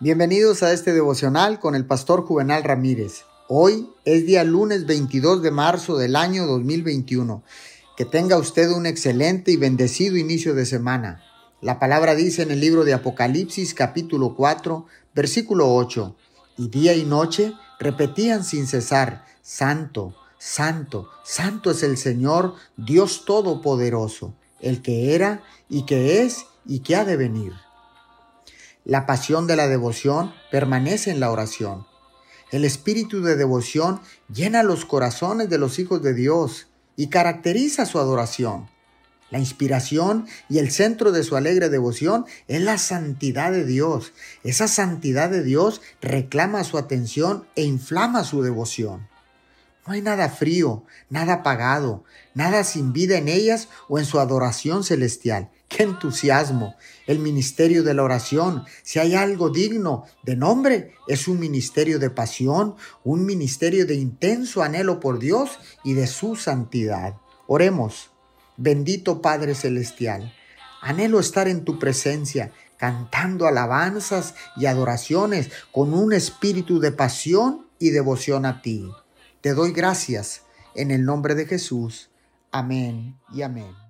Bienvenidos a este devocional con el pastor Juvenal Ramírez. Hoy es día lunes 22 de marzo del año 2021. Que tenga usted un excelente y bendecido inicio de semana. La palabra dice en el libro de Apocalipsis capítulo 4, versículo 8, y día y noche repetían sin cesar, Santo, Santo, Santo es el Señor, Dios Todopoderoso, el que era y que es y que ha de venir. La pasión de la devoción permanece en la oración. El espíritu de devoción llena los corazones de los hijos de Dios y caracteriza su adoración. La inspiración y el centro de su alegre devoción es la santidad de Dios. Esa santidad de Dios reclama su atención e inflama su devoción. No hay nada frío, nada apagado, nada sin vida en ellas o en su adoración celestial. ¡Qué entusiasmo! El ministerio de la oración, si hay algo digno de nombre, es un ministerio de pasión, un ministerio de intenso anhelo por Dios y de su santidad. Oremos, bendito Padre Celestial, anhelo estar en tu presencia, cantando alabanzas y adoraciones con un espíritu de pasión y devoción a ti. Te doy gracias en el nombre de Jesús. Amén y amén.